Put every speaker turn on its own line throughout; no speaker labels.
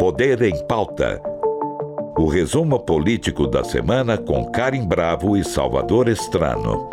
Poder em Pauta. O resumo político da semana com Karim Bravo e Salvador Estrano.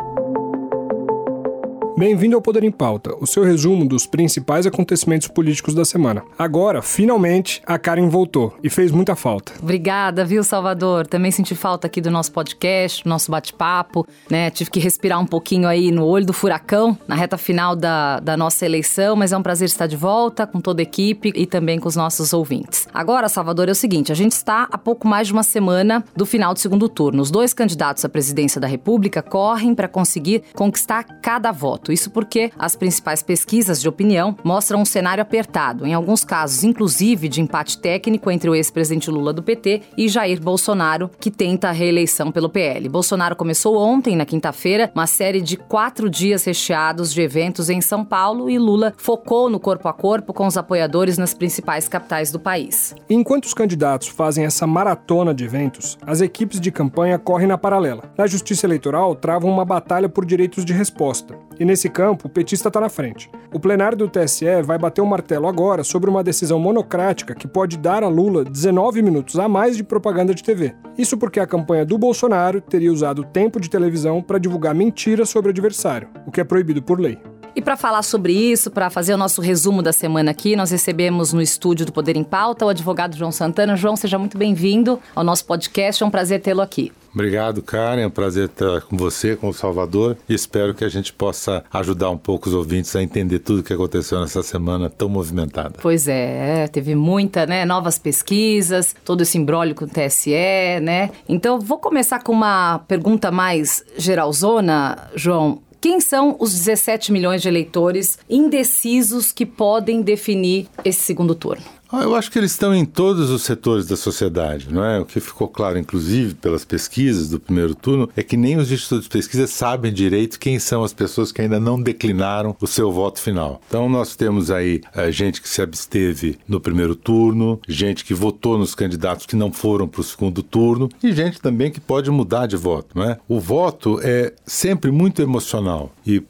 Bem-vindo ao Poder em Pauta, o seu resumo dos principais acontecimentos políticos da semana. Agora, finalmente, a Karen voltou e fez muita falta.
Obrigada, viu, Salvador? Também senti falta aqui do nosso podcast, do nosso bate-papo, né? Tive que respirar um pouquinho aí no olho do furacão, na reta final da, da nossa eleição, mas é um prazer estar de volta com toda a equipe e também com os nossos ouvintes. Agora, Salvador, é o seguinte: a gente está a pouco mais de uma semana do final do segundo turno. Os dois candidatos à presidência da República correm para conseguir conquistar cada voto. Isso porque as principais pesquisas de opinião mostram um cenário apertado, em alguns casos, inclusive de empate técnico entre o ex-presidente Lula do PT e Jair Bolsonaro, que tenta a reeleição pelo PL. Bolsonaro começou ontem, na quinta-feira, uma série de quatro dias recheados de eventos em São Paulo e Lula focou no corpo a corpo com os apoiadores nas principais capitais do país.
Enquanto os candidatos fazem essa maratona de eventos, as equipes de campanha correm na paralela. Na Justiça Eleitoral, travam uma batalha por direitos de resposta. E nesse campo, o petista está na frente. O plenário do TSE vai bater o martelo agora sobre uma decisão monocrática que pode dar a Lula 19 minutos a mais de propaganda de TV. Isso porque a campanha do Bolsonaro teria usado tempo de televisão para divulgar mentiras sobre o adversário, o que é proibido por lei.
E para falar sobre isso, para fazer o nosso resumo da semana aqui, nós recebemos no estúdio do Poder em Pauta o advogado João Santana. João, seja muito bem-vindo ao nosso podcast. É um prazer tê-lo aqui.
Obrigado, Karen. É um prazer estar com você, com o Salvador. E espero que a gente possa ajudar um pouco os ouvintes a entender tudo o que aconteceu nessa semana tão movimentada.
Pois é, teve muita, né? Novas pesquisas, todo esse embrólio com o TSE, né? Então, vou começar com uma pergunta mais geralzona, João. Quem são os 17 milhões de eleitores indecisos que podem definir esse segundo turno?
Ah, eu acho que eles estão em todos os setores da sociedade, não é? O que ficou claro, inclusive, pelas pesquisas do primeiro turno, é que nem os institutos de pesquisa sabem direito quem são as pessoas que ainda não declinaram o seu voto final. Então, nós temos aí a gente que se absteve no primeiro turno, gente que votou nos candidatos que não foram para o segundo turno e gente também que pode mudar de voto, não é? O voto é sempre muito emocional e,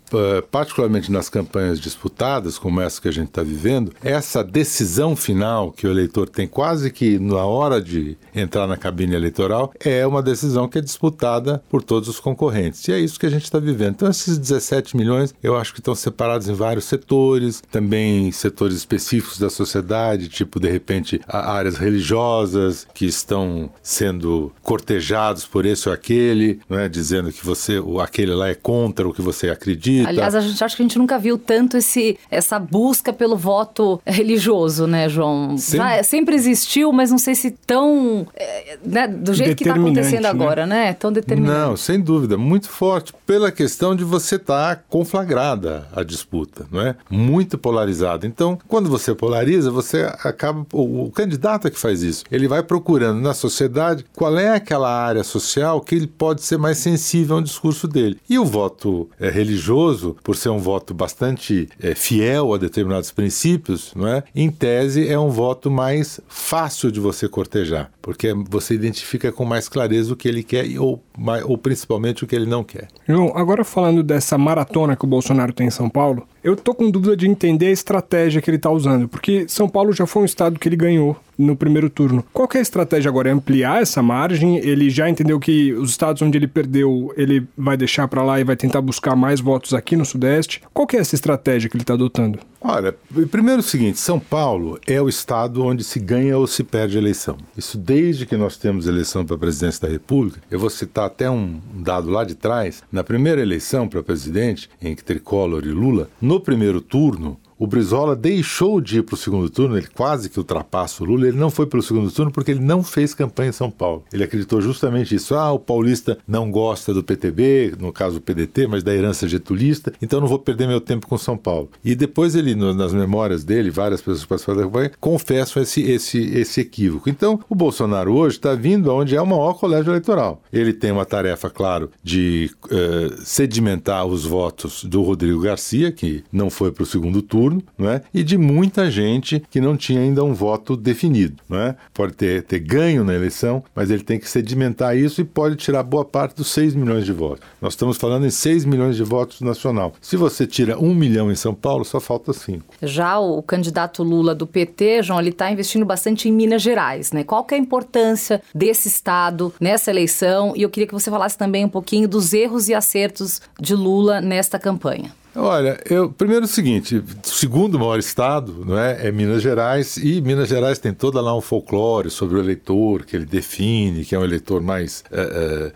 particularmente nas campanhas disputadas, como essa que a gente está vivendo, essa decisão final que o eleitor tem quase que na hora de entrar na cabine eleitoral é uma decisão que é disputada por todos os concorrentes. E é isso que a gente está vivendo. Então, esses 17 milhões eu acho que estão separados em vários setores, também setores específicos da sociedade, tipo, de repente, áreas religiosas que estão sendo cortejados por esse ou aquele, não é? dizendo que você, aquele lá é contra o que você acredita.
Aliás, a gente acha que a gente nunca viu tanto esse, essa busca pelo voto religioso, né, João? Sempre, sempre existiu, mas não sei se tão. É, né, do jeito que está acontecendo né? agora, né? Tão determinante.
Não, sem dúvida. Muito forte. Pela questão de você estar tá conflagrada a disputa, não é? Muito polarizada. Então, quando você polariza, você acaba. O, o candidato é que faz isso. Ele vai procurando na sociedade qual é aquela área social que ele pode ser mais sensível ao discurso dele. E o voto é, religioso, por ser um voto bastante é, fiel a determinados princípios, não é? Em tese, é um um voto mais fácil de você cortejar, porque você identifica com mais clareza o que ele quer ou, ou principalmente o que ele não quer.
João, agora falando dessa maratona que o Bolsonaro tem em São Paulo, eu tô com dúvida de entender a estratégia que ele está usando, porque São Paulo já foi um estado que ele ganhou no primeiro turno. Qual é a estratégia agora? É ampliar essa margem? Ele já entendeu que os estados onde ele perdeu, ele vai deixar para lá e vai tentar buscar mais votos aqui no Sudeste? Qual é essa estratégia que ele está adotando?
Olha, primeiro é o seguinte, São Paulo é o estado onde se ganha ou se perde a eleição. Isso desde que nós temos eleição para a presidência da República. Eu vou citar até um dado lá de trás. Na primeira eleição para presidente, entre Tricolor e Lula, no primeiro turno, o Brizola deixou de ir para o segundo turno, ele quase que ultrapassa o Lula, ele não foi para o segundo turno porque ele não fez campanha em São Paulo. Ele acreditou justamente isso. Ah, o paulista não gosta do PTB, no caso o PDT, mas da herança getulista, então não vou perder meu tempo com São Paulo. E depois ele, nas memórias dele, várias pessoas participaram da campanha, confessam esse, esse, esse equívoco. Então, o Bolsonaro hoje está vindo aonde é o maior colégio eleitoral. Ele tem uma tarefa, claro, de uh, sedimentar os votos do Rodrigo Garcia, que não foi para o segundo turno, turno, não é? e de muita gente que não tinha ainda um voto definido. Não é? Pode ter, ter ganho na eleição, mas ele tem que sedimentar isso e pode tirar boa parte dos 6 milhões de votos. Nós estamos falando em 6 milhões de votos nacional. Se você tira um milhão em São Paulo, só falta cinco.
Já o candidato Lula do PT, João, ele está investindo bastante em Minas Gerais. Né? Qual que é a importância desse estado nessa eleição? E eu queria que você falasse também um pouquinho dos erros e acertos de Lula nesta campanha.
Olha, eu primeiro é o seguinte, segundo maior estado, não é, é Minas Gerais e Minas Gerais tem toda lá um folclore sobre o eleitor que ele define, que é um eleitor mais é,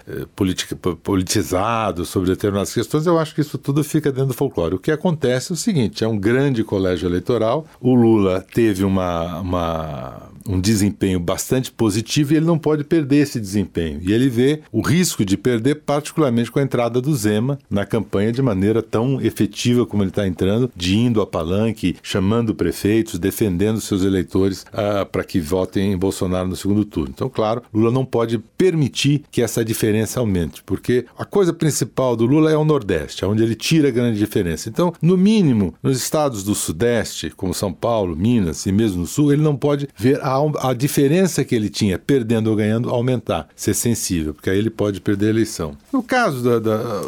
é, politica, politizado sobre determinadas questões. Eu acho que isso tudo fica dentro do folclore. O que acontece é o seguinte: é um grande colégio eleitoral. O Lula teve uma, uma um desempenho bastante positivo e ele não pode perder esse desempenho. E ele vê o risco de perder, particularmente com a entrada do Zema na campanha de maneira tão efetiva como ele está entrando, de indo a palanque, chamando prefeitos, defendendo seus eleitores uh, para que votem em Bolsonaro no segundo turno. Então, claro, Lula não pode permitir que essa diferença aumente, porque a coisa principal do Lula é o Nordeste, onde ele tira a grande diferença. Então, no mínimo, nos estados do Sudeste, como São Paulo, Minas e mesmo no Sul, ele não pode ver a a, a diferença que ele tinha perdendo ou ganhando aumentar, ser sensível, porque aí ele pode perder a eleição. No caso da, da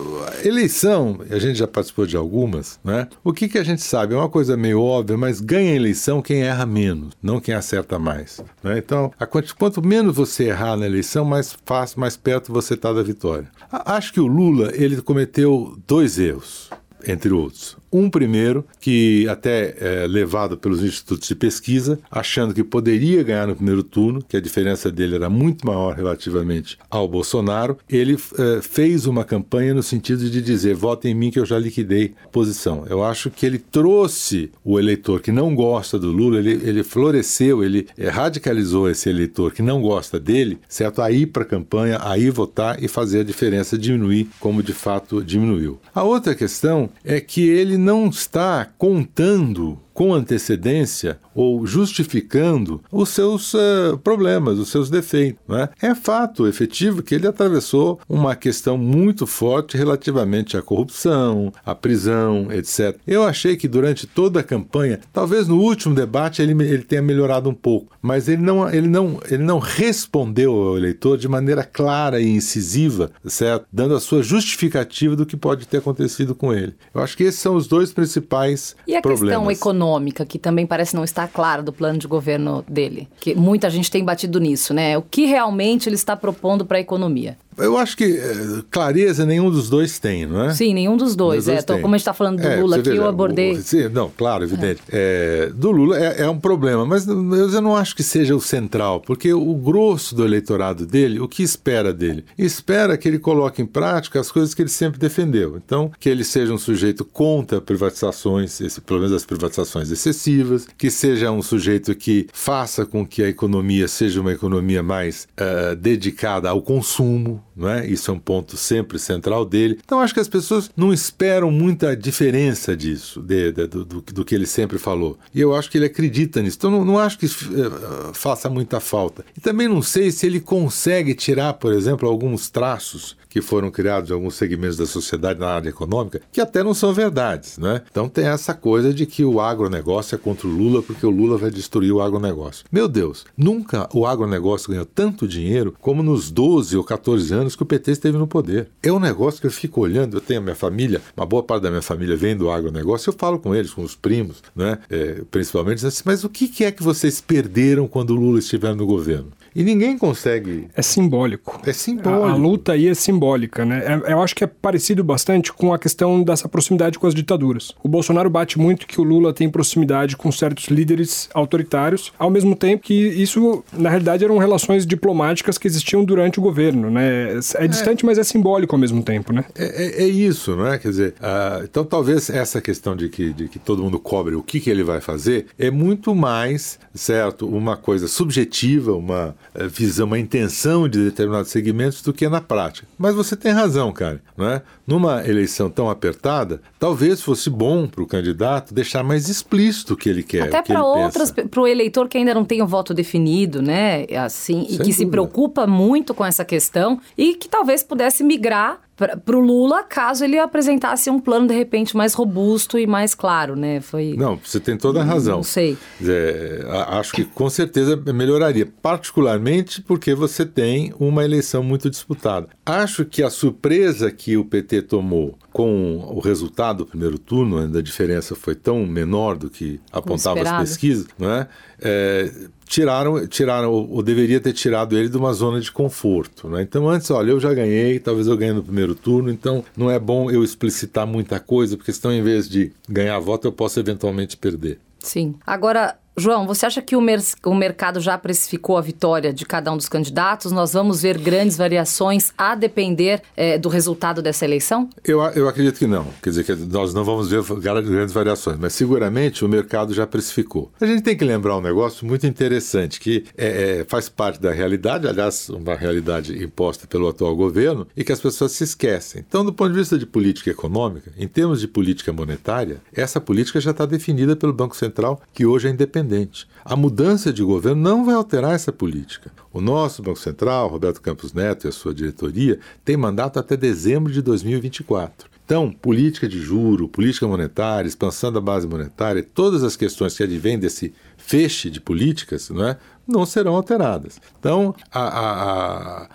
eleição, a gente já participou de algumas, né? O que, que a gente sabe? É uma coisa meio óbvia, mas ganha a eleição quem erra menos, não quem acerta mais. Né? Então, a, quanto menos você errar na eleição, mais fácil, mais perto você está da vitória. Acho que o Lula ele cometeu dois erros entre outros. Um primeiro, que até é levado pelos institutos de pesquisa, achando que poderia ganhar no primeiro turno, que a diferença dele era muito maior relativamente ao Bolsonaro, ele é, fez uma campanha no sentido de dizer: vote em mim que eu já liquidei a posição. Eu acho que ele trouxe o eleitor que não gosta do Lula, ele, ele floresceu, ele radicalizou esse eleitor que não gosta dele, certo? A ir para a campanha, a ir votar e fazer a diferença diminuir, como de fato diminuiu. A outra questão é que ele não está contando com antecedência ou justificando os seus uh, problemas, os seus defeitos. Né? É fato efetivo que ele atravessou uma questão muito forte relativamente à corrupção, à prisão, etc. Eu achei que durante toda a campanha, talvez no último debate ele, ele tenha melhorado um pouco, mas ele não, ele, não, ele não respondeu ao eleitor de maneira clara e incisiva, certo? dando a sua justificativa do que pode ter acontecido com ele. Eu acho que esses são os dois principais
e a
problemas.
questão econômica? Econômica, que também parece não estar clara do plano de governo dele. Que muita gente tem batido nisso, né? O que realmente ele está propondo para a economia?
Eu acho que é, clareza nenhum dos dois tem, não é?
Sim, nenhum dos dois. dois é, como a gente está falando do é, Lula aqui, veja, eu abordei.
O, sim, não, claro, evidente. É. do Lula é, é, um problema, mas eu não acho que seja o central, porque o grosso do eleitorado dele, o que espera dele? Espera que ele coloque em prática as coisas que ele sempre defendeu. Então, que ele seja um sujeito contra privatizações, esse, pelo menos as privatizações excessivas, que seja um sujeito que faça com que a economia seja uma economia mais uh, dedicada ao consumo, não é? Isso é um ponto sempre central dele. Então acho que as pessoas não esperam muita diferença disso, de, de, do, do, do, que ele sempre falou. E eu acho que ele acredita nisso. Então não, não acho que uh, faça muita falta. E também não sei se ele consegue tirar, por exemplo, alguns traços que foram criados em alguns segmentos da sociedade na área econômica, que até não são verdades, né? Então tem essa coisa de que o agronegócio é contra o Lula porque o Lula vai destruir o agronegócio. Meu Deus, nunca o agronegócio ganhou tanto dinheiro como nos 12 ou 14 anos que o PT esteve no poder. É um negócio que eu fico olhando, eu tenho a minha família, uma boa parte da minha família vem do agronegócio, eu falo com eles, com os primos, né? É, principalmente, assim, mas o que é que vocês perderam quando o Lula estiver no governo? E ninguém consegue.
É simbólico.
É simbólico. A,
a luta aí é simbólica, né? É, eu acho que é parecido bastante com a questão dessa proximidade com as ditaduras. O Bolsonaro bate muito que o Lula tem proximidade com certos líderes autoritários, ao mesmo tempo que isso, na realidade, eram relações diplomáticas que existiam durante o governo, né? É, é distante, mas é simbólico ao mesmo tempo, né?
É, é, é isso, não é? Quer dizer, uh, então talvez essa questão de que, de que todo mundo cobre o que, que ele vai fazer é muito mais, certo, uma coisa subjetiva, uma visão, uma intenção de determinados segmentos do que na prática. Mas você tem razão, cara. Não é? Numa eleição tão apertada, talvez fosse bom para o candidato deixar mais explícito o que ele quer.
Até para outras, para o eleitor que ainda não tem o voto definido, né? Assim, Sem e que dúvida. se preocupa muito com essa questão e que talvez pudesse migrar para o Lula, caso ele apresentasse um plano de repente mais robusto e mais claro, né?
Foi. Não, você tem toda a razão.
Não sei.
É, acho que com certeza melhoraria, particularmente porque você tem uma eleição muito disputada. Acho que a surpresa que o PT tomou com o resultado do primeiro turno, a diferença foi tão menor do que apontava as pesquisas, não é? É tiraram, tiraram, ou deveria ter tirado ele de uma zona de conforto. Né? Então, antes, olha, eu já ganhei, talvez eu ganhe no primeiro turno, então não é bom eu explicitar muita coisa, porque senão, em vez de ganhar voto, eu posso eventualmente perder.
Sim. Agora, João, você acha que o, mer o, mercado já precificou a vitória de cada um dos candidatos? Nós vamos ver grandes variações a depender é, do resultado dessa eleição?
Eu, eu acredito que não. Quer dizer, que nós não vamos ver grandes variações, mas seguramente o mercado já precificou. A gente tem que lembrar um negócio muito interessante que é, é, faz parte da realidade, aliás, uma realidade imposta pelo atual governo e que as pessoas se esquecem. Então, do ponto de vista de política econômica, em termos de política monetária, essa política já está definida pelo Banco Central, que hoje é independente independente. A mudança de governo não vai alterar essa política. O nosso Banco Central, Roberto Campos Neto e a sua diretoria, tem mandato até dezembro de 2024. Então, política de juro, política monetária, expansão da base monetária, todas as questões que advêm desse feixe de políticas não, é, não serão alteradas. Então, a, a, a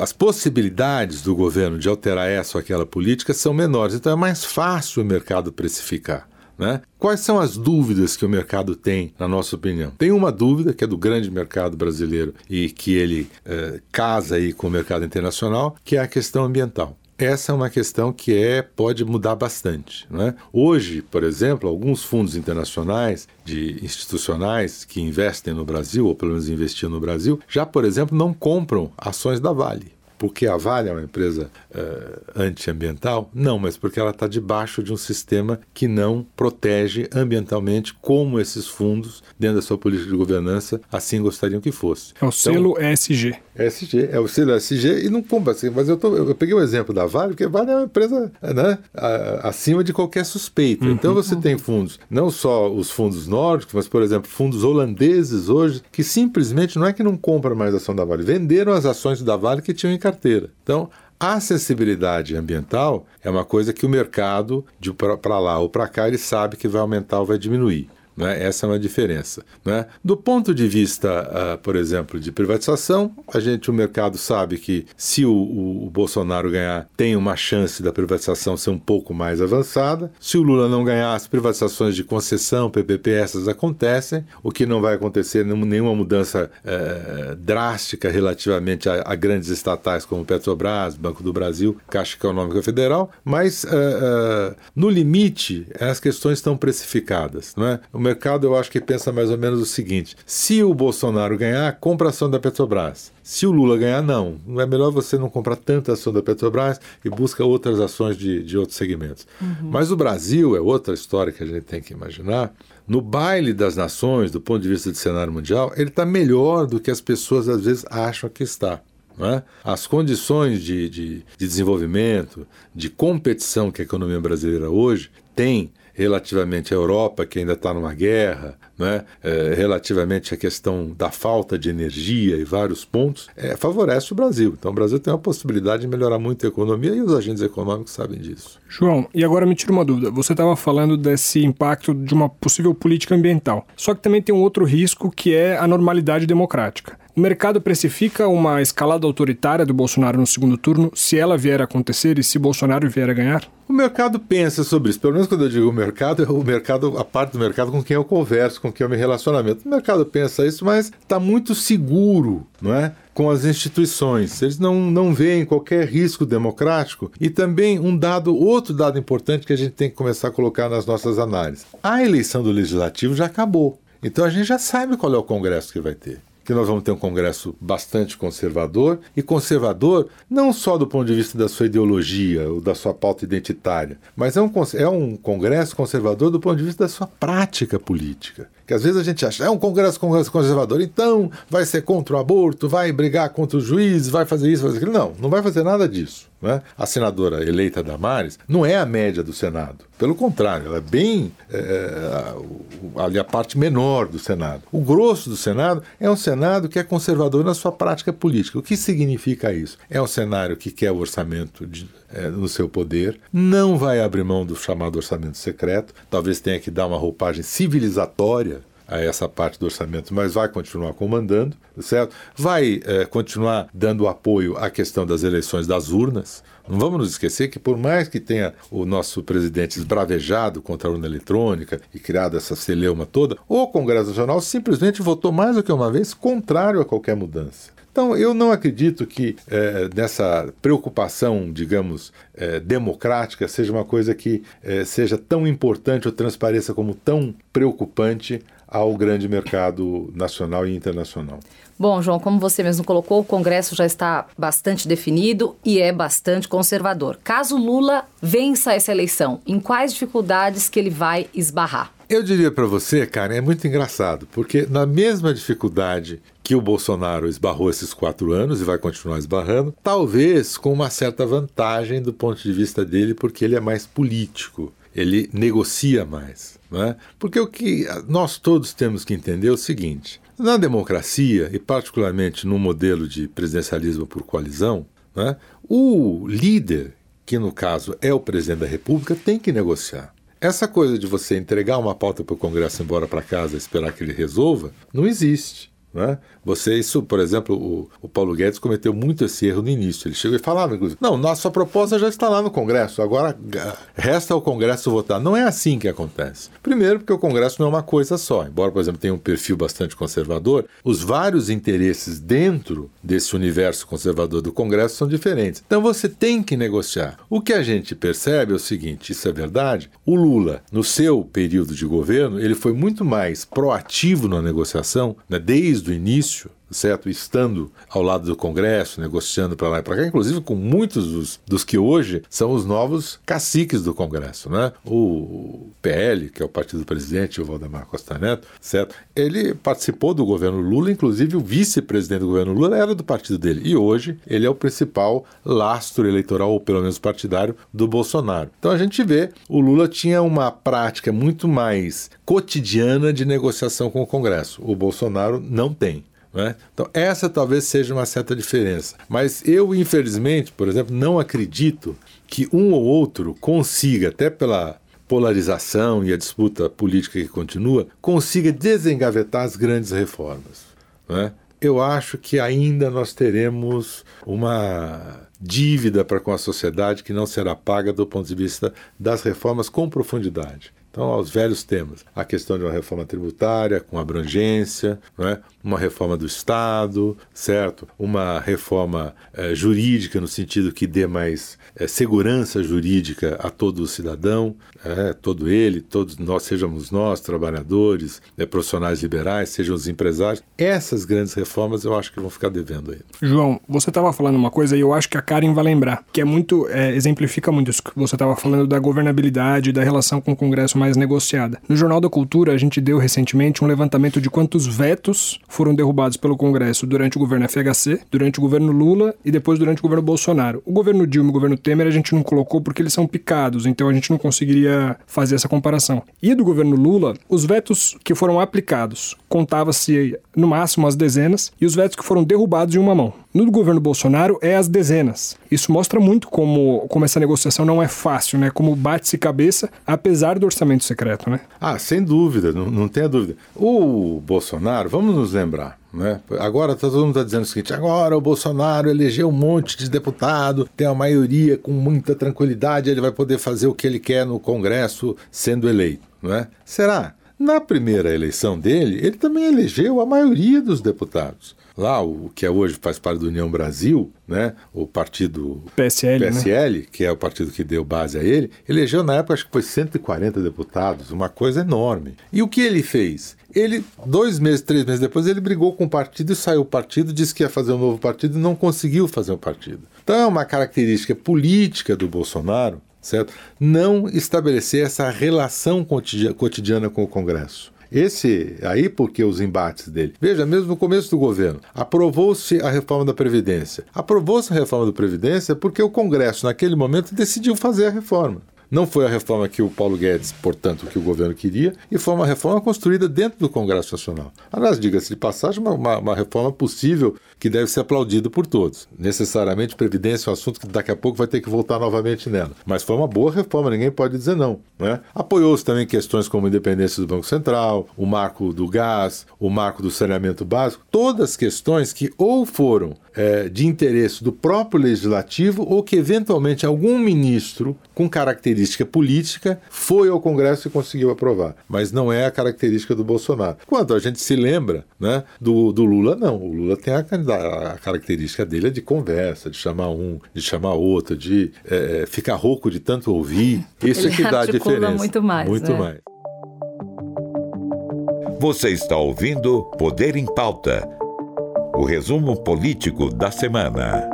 as possibilidades do governo de alterar essa ou aquela política são menores. Então é mais fácil o mercado precificar. Né? Quais são as dúvidas que o mercado tem, na nossa opinião? Tem uma dúvida, que é do grande mercado brasileiro e que ele eh, casa aí com o mercado internacional, que é a questão ambiental essa é uma questão que é pode mudar bastante. Né? Hoje, por exemplo, alguns fundos internacionais de institucionais que investem no Brasil, ou pelo menos investiam no Brasil, já, por exemplo, não compram ações da Vale porque a Vale é uma empresa uh, antiambiental? Não, mas porque ela está debaixo de um sistema que não protege ambientalmente como esses fundos, dentro da sua política de governança, assim gostariam que fosse.
É o selo então, ESG.
ESG, é o selo ESG e não compra assim, mas eu, tô, eu peguei o exemplo da Vale, porque a Vale é uma empresa né, acima de qualquer suspeita. Uhum. Então você tem fundos, não só os fundos nórdicos, mas, por exemplo, fundos holandeses hoje, que simplesmente não é que não compram mais ação da Vale, venderam as ações da Vale que tinham em carteira. Então, a acessibilidade ambiental é uma coisa que o mercado, de para lá ou para cá, ele sabe que vai aumentar ou vai diminuir. Né? Essa é uma diferença. Né? Do ponto de vista, uh, por exemplo, de privatização, a gente, o mercado sabe que se o, o, o, Bolsonaro ganhar, tem uma chance da privatização ser um pouco mais avançada. Se o Lula não ganhar, as privatizações de concessão, PPP, essas acontecem. O que não vai acontecer nenhuma mudança uh, drástica relativamente a, a, grandes estatais como Petrobras, Banco do Brasil, Caixa Econômica Federal, mas uh, no limite as questões estão precificadas. Não é? Mercado eu acho que pensa mais ou menos o seguinte: se o Bolsonaro ganhar, compra ação da Petrobras. Se o Lula ganhar, não. Não é melhor você não comprar tanta ação da Petrobras e busca outras ações de, de outros segmentos. Uhum. Mas o Brasil é outra história que a gente tem que imaginar. No baile das nações, do ponto de vista de cenário mundial, ele está melhor do que as pessoas às vezes acham que está. É? As condições de, de, de, desenvolvimento, de competição que a economia brasileira hoje tem relativamente à Europa, que ainda está numa guerra, né, é, relativamente à questão da falta de energia e vários pontos, é, favorece o Brasil. Então o Brasil tem uma possibilidade de melhorar muito a economia e os agentes econômicos sabem disso.
João, e agora me tira uma dúvida. Você estava falando desse impacto de uma possível política ambiental. Só que também tem um outro risco que é a normalidade democrática. O mercado precifica uma escalada autoritária do Bolsonaro no segundo turno se ela vier a acontecer e se Bolsonaro vier a ganhar?
O mercado pensa sobre isso. Pelo menos quando eu digo o mercado, é o mercado, a parte do mercado com quem eu converso, com quem eu me relacionamento. O mercado pensa isso, mas está muito seguro, não é? com as instituições. Eles não, não veem qualquer risco democrático. E também um dado, outro dado importante que a gente tem que começar a colocar nas nossas análises. A eleição do legislativo já acabou. Então a gente já sabe qual é o Congresso que vai ter que nós vamos ter um Congresso bastante conservador, e conservador não só do ponto de vista da sua ideologia ou da sua pauta identitária, mas é um, é um Congresso conservador do ponto de vista da sua prática política. Às vezes a gente acha, é um Congresso, conservador, então vai ser contra o aborto, vai brigar contra os juízes, vai fazer isso, fazer aquilo. Não, não vai fazer nada disso. Né? A senadora eleita Damares não é a média do Senado. Pelo contrário, ela é bem é, ali a parte menor do Senado. O grosso do Senado é um Senado que é conservador na sua prática política. O que significa isso? É um cenário que quer o orçamento de, é, no seu poder, não vai abrir mão do chamado orçamento secreto, talvez tenha que dar uma roupagem civilizatória a essa parte do orçamento, mas vai continuar comandando, certo? Vai é, continuar dando apoio à questão das eleições das urnas. Não vamos nos esquecer que, por mais que tenha o nosso presidente esbravejado contra a urna eletrônica e criado essa celeuma toda, o Congresso Nacional simplesmente votou mais do que uma vez contrário a qualquer mudança. Então, eu não acredito que é, nessa preocupação, digamos, é, democrática seja uma coisa que é, seja tão importante ou transpareça como tão preocupante ao grande mercado nacional e internacional.
Bom, João, como você mesmo colocou, o Congresso já está bastante definido e é bastante conservador. Caso Lula vença essa eleição, em quais dificuldades que ele vai esbarrar?
Eu diria para você, Karen, é muito engraçado, porque na mesma dificuldade que o Bolsonaro esbarrou esses quatro anos e vai continuar esbarrando, talvez com uma certa vantagem do ponto de vista dele, porque ele é mais político, ele negocia mais. Né? Porque o que nós todos temos que entender é o seguinte: na democracia, e particularmente no modelo de presidencialismo por coalizão, né, o líder, que no caso é o presidente da República, tem que negociar. Essa coisa de você entregar uma pauta para o Congresso e ir embora para casa e esperar que ele resolva, não existe. Né? Você, isso, por exemplo, o, o, Paulo Guedes cometeu muito esse erro no início. Ele chegou e falava, inclusive, não, nossa proposta já está lá no Congresso, agora resta ao Congresso votar. Não é assim que acontece. Primeiro, porque o Congresso não é uma coisa só. Embora, por exemplo, tenha um perfil bastante conservador, os vários interesses dentro desse universo conservador do Congresso são diferentes. Então você tem que negociar. O que a gente percebe é o seguinte: isso é verdade. O Lula, no seu período de governo, ele foi muito mais proativo na negociação, né, desde desde o início certo? Estando ao lado do Congresso, negociando para lá e para cá, inclusive com muitos dos, dos, que hoje são os novos caciques do Congresso, né? O PL, que é o partido do presidente, o Valdemar Costa Neto, certo? Ele participou do governo Lula, inclusive o vice-presidente do governo Lula era do partido dele. E hoje ele é o principal lastro eleitoral, ou pelo menos partidário, do Bolsonaro. Então a gente vê, o Lula tinha uma prática muito mais cotidiana de negociação com o Congresso. O Bolsonaro não tem. Né? Então, essa talvez seja uma certa diferença. Mas eu, infelizmente, por exemplo, não acredito que um ou outro consiga, até pela polarização e a disputa política que continua, consiga desengavetar as grandes reformas. Né? Eu acho que ainda nós teremos uma dívida para com a sociedade que não será paga do ponto de vista das reformas com profundidade. Então, aos velhos temas, a questão de uma reforma tributária com abrangência, é? uma reforma do Estado, certo? Uma reforma é, jurídica no sentido que dê mais é, segurança jurídica a todo cidadão, é, todo ele, todos nós, sejamos nós, trabalhadores, é, profissionais liberais, sejam os empresários. Essas grandes reformas eu acho que vão ficar devendo aí.
João, você estava falando uma coisa e eu acho que a Karen vai lembrar, que é muito, é, exemplifica muito isso que você estava falando da governabilidade, da relação com o Congresso mais negociada. No Jornal da Cultura, a gente deu recentemente um levantamento de quantos vetos foram derrubados pelo Congresso durante o governo FHC, durante o governo Lula e depois durante o governo Bolsonaro. O governo Dilma e o governo Temer a gente não colocou porque eles são picados, então a gente não conseguiria fazer essa comparação. E do governo Lula, os vetos que foram aplicados contava-se no máximo as dezenas e os vetos que foram derrubados em uma mão. No governo Bolsonaro é as dezenas. Isso mostra muito como, como essa negociação não é fácil, né? Como bate-se cabeça, apesar do orçamento secreto, né?
Ah, sem dúvida, não, não tenha dúvida. O Bolsonaro, vamos nos lembrar, né? Agora todo mundo está dizendo o seguinte: agora o Bolsonaro elegeu um monte de deputado, tem a maioria com muita tranquilidade, ele vai poder fazer o que ele quer no Congresso sendo eleito. Né? Será? Na primeira eleição dele, ele também elegeu a maioria dos deputados lá, o que é hoje faz parte do União Brasil, né, o partido
PSL,
PSL
né?
que é o partido que deu base a ele, elegeu na época acho que foi 140 deputados, uma coisa enorme. E o que ele fez? Ele, dois meses, três meses depois, ele brigou com o partido e saiu do partido, disse que ia fazer um novo partido e não conseguiu fazer um partido. Então é uma característica política do Bolsonaro, certo? Não estabelecer essa relação cotidiana com o Congresso. Esse aí porque os embates dele. Veja, mesmo no começo do governo, aprovou-se a reforma da Previdência. Aprovou-se a reforma da Previdência porque o Congresso, naquele momento, decidiu fazer a reforma. Não foi a reforma que o Paulo Guedes, portanto, que o governo queria, e foi uma reforma construída dentro do Congresso Nacional. Aliás, diga-se de passagem, uma, uma, uma, reforma possível que deve ser aplaudida por todos. Necessariamente, Previdência é um assunto que daqui a pouco vai ter que voltar novamente nela. Mas foi uma boa reforma, ninguém pode dizer não. Né? Apoiou-se também questões como a independência do Banco Central, o marco do gás, o marco do saneamento básico, todas questões que ou foram é, de interesse do próprio legislativo ou que eventualmente algum ministro com característica política foi ao Congresso e conseguiu aprovar. Mas não é a característica do Bolsonaro. Quando a gente se lembra né, do, do Lula, não. O Lula tem a, a, característica dele é de conversa, de chamar um, de chamar outro, de é, ficar rouco de tanto ouvir. Isso
Ele
é que dá a diferença.
muito mais.
Muito
né?
mais.
Você está ouvindo Poder em Pauta o resumo político da semana.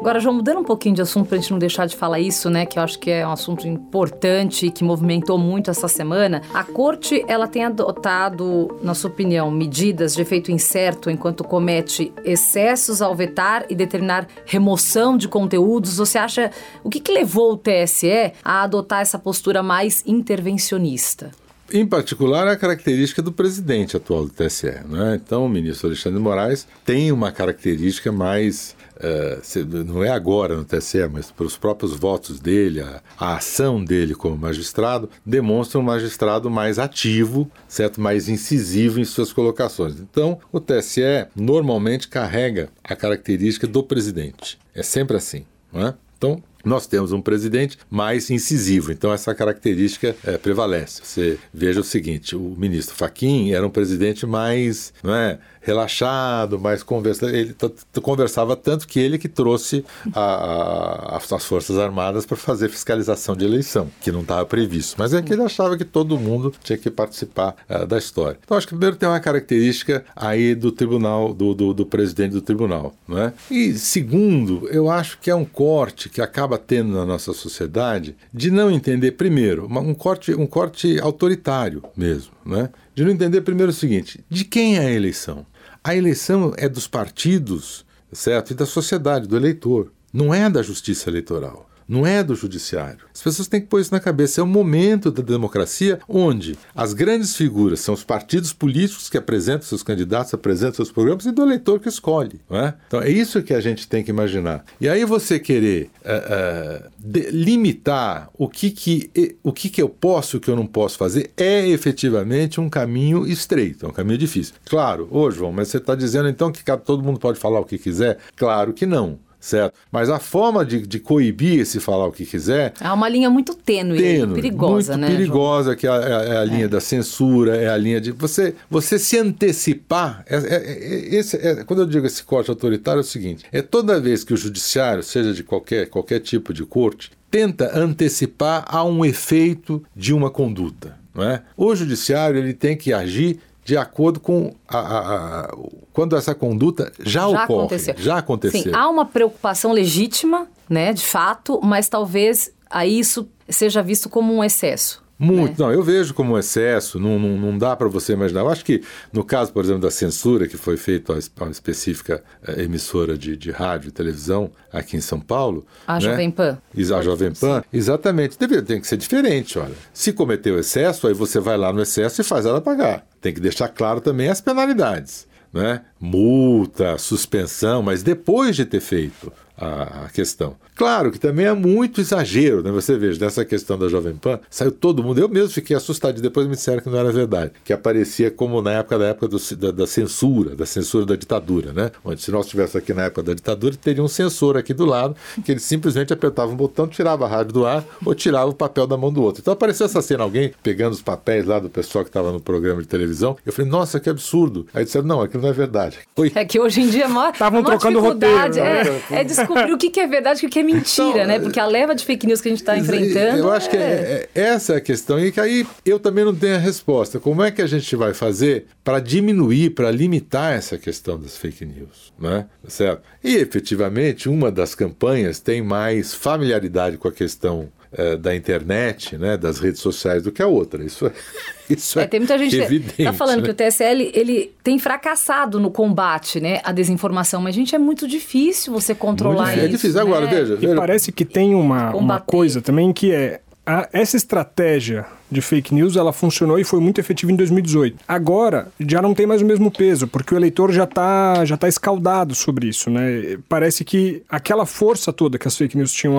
Agora, João, mudando um pouquinho de assunto para a gente não deixar de falar isso, né, que eu acho que é um assunto importante que movimentou muito essa semana. A corte, ela tem adotado, na sua opinião, medidas de efeito incerto enquanto comete excessos ao vetar e determinar remoção de conteúdos. Você acha o que, que levou o TSE a adotar essa postura mais intervencionista?
Em particular, a característica do presidente atual do TSE. Né? Então, o ministro Alexandre de Moraes tem uma característica mais. Uh, não é agora no TSE, mas pelos próprios votos dele, a, a, ação dele como magistrado, demonstra um magistrado mais ativo, certo? mais incisivo em suas colocações. Então, o TSE normalmente carrega a característica do presidente. É sempre assim. É? Então, nós temos um presidente mais incisivo, então essa característica é, prevalece. Você veja o seguinte: o ministro Faquim era um presidente mais, não é, relaxado, mais conversa. Ele conversava tanto que ele que trouxe a, a, as Forças Armadas para fazer fiscalização de eleição, que não estava previsto. Mas é que ele achava que todo mundo tinha que participar uh, da história. Então, acho que primeiro tem uma característica aí do tribunal, do, do, do presidente do tribunal. Não é? E segundo, eu acho que é um corte que acaba tendo na nossa sociedade de não entender, primeiro, um corte, um corte autoritário mesmo. Né? De não entender primeiro o seguinte: de quem é a eleição? A eleição é dos partidos, certo? E da sociedade, do eleitor. Não é da justiça eleitoral não é do judiciário. As pessoas têm que pôr isso na cabeça. É o momento da democracia onde as grandes figuras são os partidos políticos que apresentam seus candidatos, apresentam seus programas e do eleitor que escolhe. É? Então é isso que a gente tem que imaginar. E aí você querer uh, uh, limitar o que, que, o que, que eu posso e o que eu não posso fazer é efetivamente um caminho estreito, é um caminho difícil. Claro, ô João, mas você está dizendo então que todo mundo pode falar o que quiser? Claro que não certo? Mas a forma de, de coibir esse falar o que quiser.
É uma linha muito tênue, tênue perigosa,
muito
né?
Perigosa, João? que é, é, é a linha é. da censura, é a linha de. Você, você se antecipar. É, é, é esse, quando eu digo esse corte autoritário, é o seguinte: é toda vez que o judiciário, seja de qualquer, qualquer tipo de corte, tenta antecipar a um efeito de uma conduta. Não é? O judiciário ele tem que agir de acordo com a, a, a, quando essa conduta já, já ocorre, aconteceu. já aconteceu.
Sim, há uma preocupação legítima, né, de fato, mas talvez aí isso seja visto como um excesso.
Muito, né? não, eu vejo como um excesso, não, não, não dá para você imaginar. Eu acho que no caso, por exemplo, da censura que foi feita a uma específica eh, emissora de, de rádio e televisão aqui em São Paulo.
A né? Jovem Pan.
A Jovem Pan, exatamente. Deveria, tem que ser diferente, olha. Se cometeu excesso, aí você vai lá no excesso e faz ela pagar. Tem que deixar claro também as penalidades. Né? Multa, suspensão, mas depois de ter feito a, a questão. Claro que também é muito exagero, né? Você veja, dessa questão da Jovem Pan, saiu todo mundo. Eu mesmo fiquei assustado e depois me disseram que não era verdade. Que aparecia como na época da época do, da, da, censura, da censura da ditadura, né? Onde se nós estivéssemos aqui na época da ditadura, teria um censor aqui do lado, que ele simplesmente apertava um botão, tirava a rádio do ar ou tirava o papel da mão do outro. Então apareceu essa cena, alguém pegando os papéis lá do pessoal que estava no programa de televisão. Eu falei, nossa, que absurdo. Aí disseram, não, aquilo não é verdade.
Foi... É que hoje em dia é
Estavam trocando roteiro.
É, é descobrir o que que é verdade e o que é mentira, então, né? Porque a leva de fake news que a gente está enfrentando.
Eu acho que é... É, essa é a questão. E que aí eu também não tenho a resposta. Como é que a gente vai fazer para diminuir, para limitar essa questão das fake news? Né? Certo? E efetivamente, uma das campanhas tem mais familiaridade com a questão é, da internet, né, das redes sociais, do que a outra. Isso é, isso é,
tem muita gente
evidente.
Tá falando
né?
que o TSL ele tem fracassado no combate, né, à desinformação, mas gente é muito difícil você controlar
Muito
isso.
difícil. É difícil. Agora,
né?
veja,
E
veja.
parece que tem uma, uma coisa também que é a- essa estratégia de fake news ela funcionou e foi muito efetiva em 2018. Agora já não tem mais o mesmo peso, porque o eleitor já está já tá escaldado sobre isso, né? Parece que aquela força toda que as fake news tinham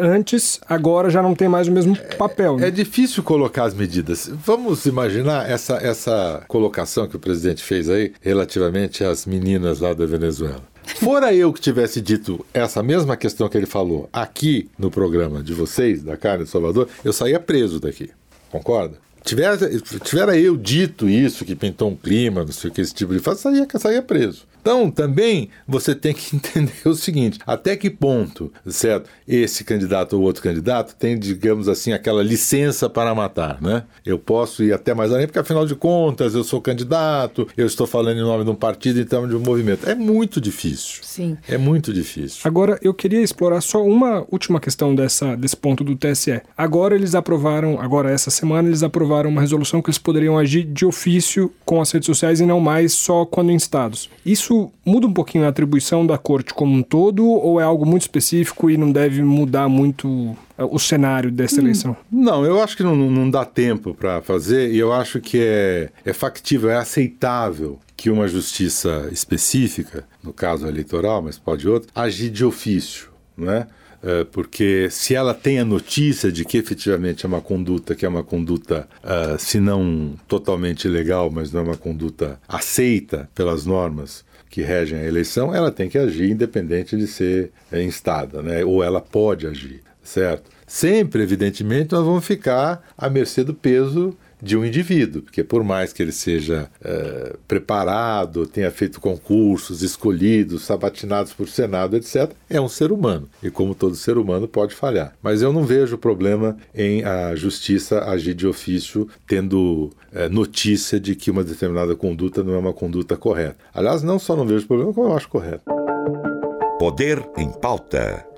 antes, agora já não tem mais o mesmo papel. né?
É difícil colocar as medidas. Vamos imaginar essa, essa colocação que o presidente fez aí relativamente às meninas lá da Venezuela. Fora eu que tivesse dito essa mesma questão que ele falou aqui no programa de vocês, da Carne de Salvador, eu saía preso daqui. Concorda? Tivera, tivera eu dito isso, que pintou um clima, não sei o que, esse tipo de fato, saía, saía preso. Então, também você tem que entender o seguinte: até que ponto, certo? Esse candidato ou outro candidato tem, digamos assim, aquela licença para matar, né? Eu posso ir até mais além, porque afinal de contas eu sou candidato, eu estou falando em nome de um partido, então de um movimento. É muito difícil.
Sim.
É muito difícil.
Agora, eu queria explorar só uma última questão dessa, desse ponto do TSE. Agora eles aprovaram, agora essa semana, eles aprovaram uma resolução que eles poderiam agir de ofício com as redes sociais e não mais só quando instados. Isso muda um pouquinho a atribuição da corte como um todo ou é algo muito específico e não deve mudar muito eh, o cenário dessa eleição?
Não, eu acho que não, não dá tempo para fazer e eu acho que é, é factível, é aceitável que uma justiça específica, no caso eleitoral, mas pode outro, agir de ofício, não é? É, porque se ela tem a notícia de que efetivamente é uma conduta que é uma conduta, ah, se não totalmente ilegal, mas não é uma conduta aceita pelas normas que regem a eleição, ela tem que agir independente de ser é, instada, né? ou ela pode agir, certo? Sempre, evidentemente, nós vamos ficar à mercê do peso de um indivíduo, porque por mais que ele seja eh, preparado, tenha feito concursos, escolhidos, sabatinados por Senado, etc., é um ser humano. E como todo ser humano pode falhar. Mas eu não vejo problema em a justiça agir de ofício, tendo eh, notícia de que uma determinada conduta não é uma conduta correta. Aliás, não só não vejo problema, como eu acho correto.
Poder em pauta.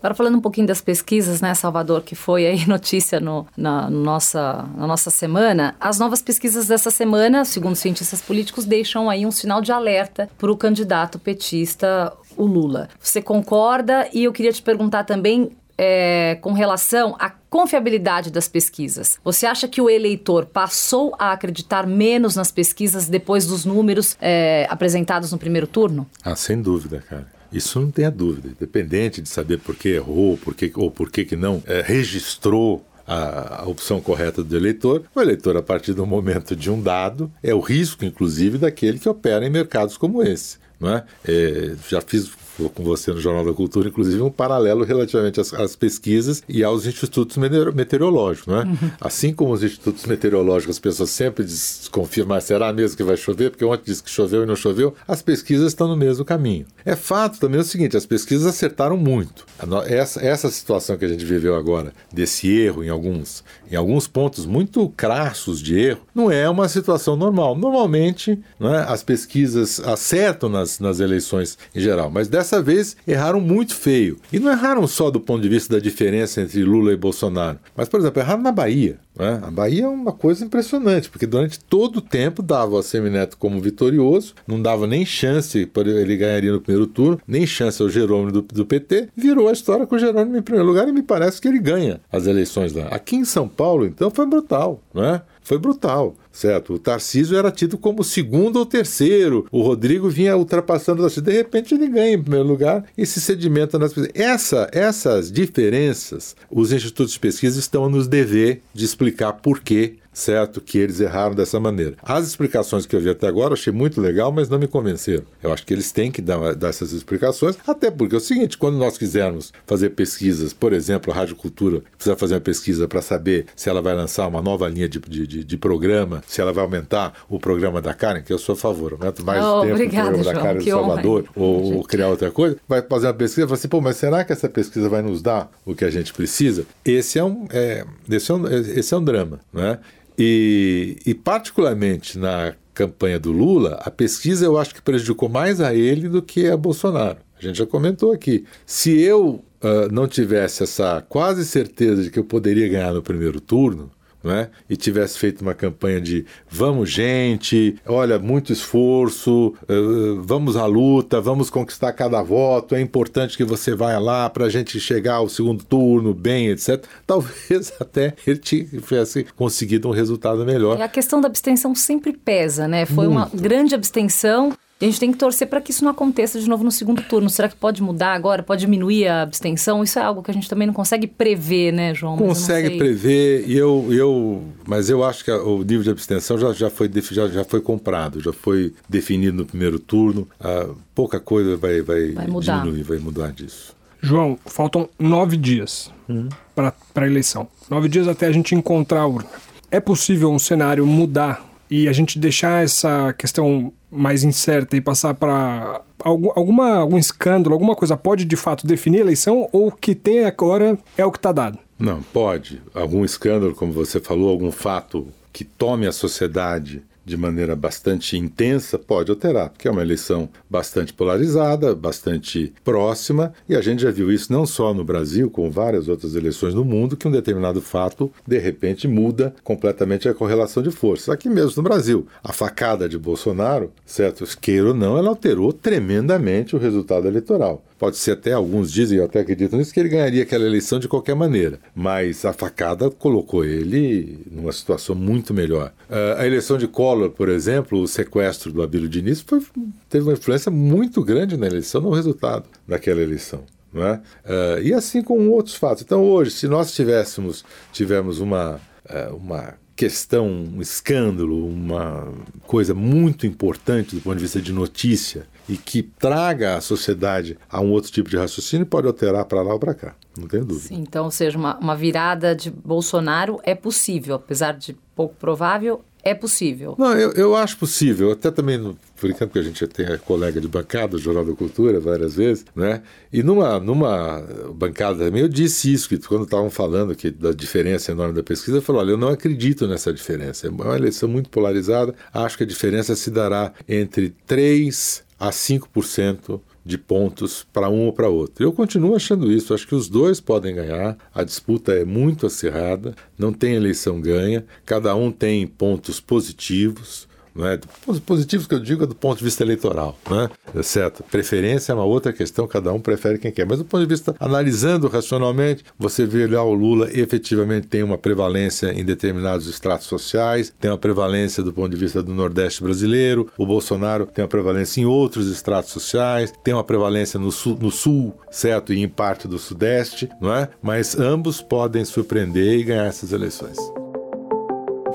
Agora falando um pouquinho das pesquisas, né, Salvador, que foi aí notícia no, na, no nossa, na nossa semana, as novas pesquisas dessa semana, segundo cientistas políticos, deixam aí um sinal de alerta para o candidato petista, o Lula. Você concorda? E eu queria te perguntar também é, com relação à confiabilidade das pesquisas. Você acha que o eleitor passou a acreditar menos nas pesquisas depois dos números é, apresentados no primeiro turno?
Ah, sem dúvida, cara. Isso não tenha dúvida. Independente de saber por que errou por que, ou por que, que não é, registrou a, a, opção correta do eleitor, o eleitor, a partir do momento de um dado, é o risco, inclusive, daquele que opera em mercados como esse. Não é? É, já fiz com você no Jornal da Cultura, inclusive, um paralelo relativamente às, às pesquisas e aos institutos meteorológicos. Não é? Uhum. Assim como os institutos meteorológicos, as pessoas sempre desconfirmam, mas será mesmo que vai chover? Porque ontem disse que choveu e não choveu. As pesquisas estão no mesmo caminho. É fato também o seguinte, as pesquisas acertaram muito. Essa, essa situação que a gente viveu agora, desse erro em alguns, em alguns pontos muito crassos de erro, não é uma situação normal. Normalmente, não é, as pesquisas acertam nas, nas eleições em geral, mas dessa vez erraram muito feio. E não erraram só do ponto de vista da diferença entre Lula e Bolsonaro, mas, por exemplo, erraram na Bahia. Né? A Bahia é uma coisa impressionante, porque durante todo o tempo dava o Semineto como vitorioso, não dava nem chance, ele ganharia no primeiro turno, nem chance ao Jerônimo do, do PT, virou a história com o Jerônimo em primeiro lugar e me parece que ele ganha as eleições lá. Aqui em São Paulo, então, foi brutal, né? Foi brutal, certo? O Tarcísio era tido como segundo ou terceiro, o Rodrigo vinha ultrapassando o Tarcísio, de repente ele ganha em primeiro lugar e se sedimenta nas pesquisas. Essa, essas diferenças, os institutos de pesquisa estão a nos dever de explicar por que certo que eles erraram dessa maneira. As explicações que eu vi até agora eu achei muito legal, mas não me convenceram. Eu acho que eles têm que dar, dar essas explicações, até porque é o seguinte, quando nós quisermos fazer pesquisas, por exemplo, a Rádio Cultura precisa fazer uma pesquisa para saber se ela vai lançar uma nova linha de, de, de, de, programa, se ela vai aumentar o programa da Karen, que eu sou a favor, aumenta mais
oh,
tempo
obrigada,
o programa
João,
da Karen de Salvador, ou, ou, criar outra coisa, vai fazer uma pesquisa e fala assim, pô, mas será que essa pesquisa vai nos dar o que a gente precisa? Esse é um, é, esse é um, esse é um drama, né? E, e, particularmente na campanha do Lula, a pesquisa eu acho que prejudicou mais a ele do que a Bolsonaro. A gente já comentou aqui. Se eu uh, não tivesse essa quase certeza de que eu poderia ganhar no primeiro turno, é? e tivesse feito uma campanha de vamos gente, olha, muito esforço, uh, vamos à luta, vamos conquistar cada voto, é importante que você vá lá para a gente chegar ao segundo turno bem, etc. Talvez até ele tivesse conseguido um resultado melhor.
E a questão da abstenção sempre pesa, né? Foi muito. uma grande abstenção e a gente tem que torcer para que isso não aconteça de novo no segundo turno. Será que pode mudar agora? Pode diminuir a abstenção? Isso é algo que a gente também não consegue prever, né, João?
Consegue prever, e eu, eu, mas eu acho que o nível de abstenção já, já, foi, já, já foi comprado, já foi definido no primeiro turno. Ah, pouca coisa vai, vai, vai mudar. diminuir, vai mudar disso.
João, faltam nove dias uhum. para a eleição. Nove dias até a gente encontrar a urna. É possível um cenário mudar e a gente deixar essa questão mais incerta e passar para algum, alguma, algum escândalo, alguma coisa pode de fato definir a eleição ou o que tem agora é o que está dado?
Não, pode. Algum escândalo, como você falou, algum fato que tome a sociedade de maneira bastante intensa, pode alterar, porque é uma eleição bastante polarizada, bastante próxima, e a gente já viu isso não só no Brasil, como várias outras eleições no mundo, que um determinado fato, de repente, muda completamente a correlação de forças. Aqui mesmo no Brasil, a facada de Bolsonaro, certo? Queira ou não, ela alterou tremendamente o resultado eleitoral. Pode ser até, alguns dizem, eu até acredito nisso, que ele ganharia aquela eleição de qualquer maneira. Mas a facada colocou ele numa situação muito melhor. Uh, a eleição de Collor, por exemplo, o sequestro do Abílio Diniz, foi, teve uma influência muito grande na eleição, no resultado daquela eleição. É? Uh, e assim com outros fatos. Então, hoje, se nós tivéssemos, tivermos uma, uh, uma questão, um escândalo, uma coisa muito importante do ponto de vista de notícia e que traga a sociedade a um outro tipo de raciocínio, pode alterar para lá ou para cá, não tenho dúvida.
Sim, então, ou seja, uma, uma virada de Bolsonaro é possível, apesar de pouco provável, é possível.
Não, eu, eu acho possível. Até também, enquanto, que a gente tem a colega de bancada, o Jornal da Cultura, várias vezes, né? E numa, numa bancada também eu disse isso, que quando estavam falando que da diferença enorme da pesquisa, eu falei, olha, eu não acredito nessa diferença. É uma eleição muito polarizada. Acho que a diferença se dará entre 3 a 5% de pontos para um ou para outro. Eu continuo achando isso, acho que os dois podem ganhar, a disputa é muito acirrada, não tem eleição ganha, cada um tem pontos positivos, é? Pontos positivos que eu digo é do ponto de vista eleitoral, né? certo? Preferência é uma outra questão, cada um prefere quem quer. Mas do ponto de vista, analisando racionalmente, você vê lá o Lula efetivamente tem uma prevalência em determinados estratos sociais, tem uma prevalência do ponto de vista do Nordeste brasileiro, o Bolsonaro tem uma prevalência em outros estratos sociais, tem uma prevalência no sul, no sul certo? E em parte do Sudeste, não é? Mas ambos podem surpreender e ganhar essas eleições.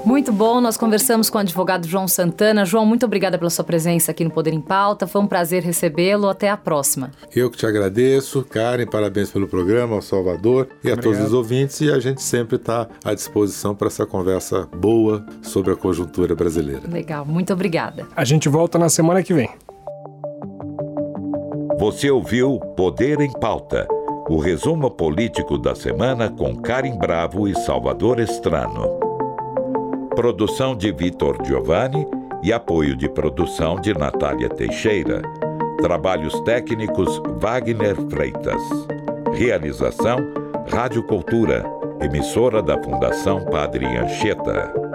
Muito bom, nós conversamos com o advogado João Santana. João, muito obrigada pela sua presença aqui no Poder em Pauta. Foi um prazer recebê-lo. Até a próxima.
Eu que te agradeço. Karen, parabéns pelo programa, ao Salvador e Obrigado. a todos os ouvintes. E a gente sempre está à disposição para essa conversa boa sobre a conjuntura brasileira.
Legal, muito obrigada.
A gente volta na semana que vem.
Você ouviu Poder em Pauta, o resumo político da semana com Karen Bravo e Salvador Estrano. Produção de Vitor Giovanni e apoio de produção de Natália Teixeira. Trabalhos técnicos Wagner Freitas. Realização Rádio Cultura, emissora da Fundação Padre Anchieta.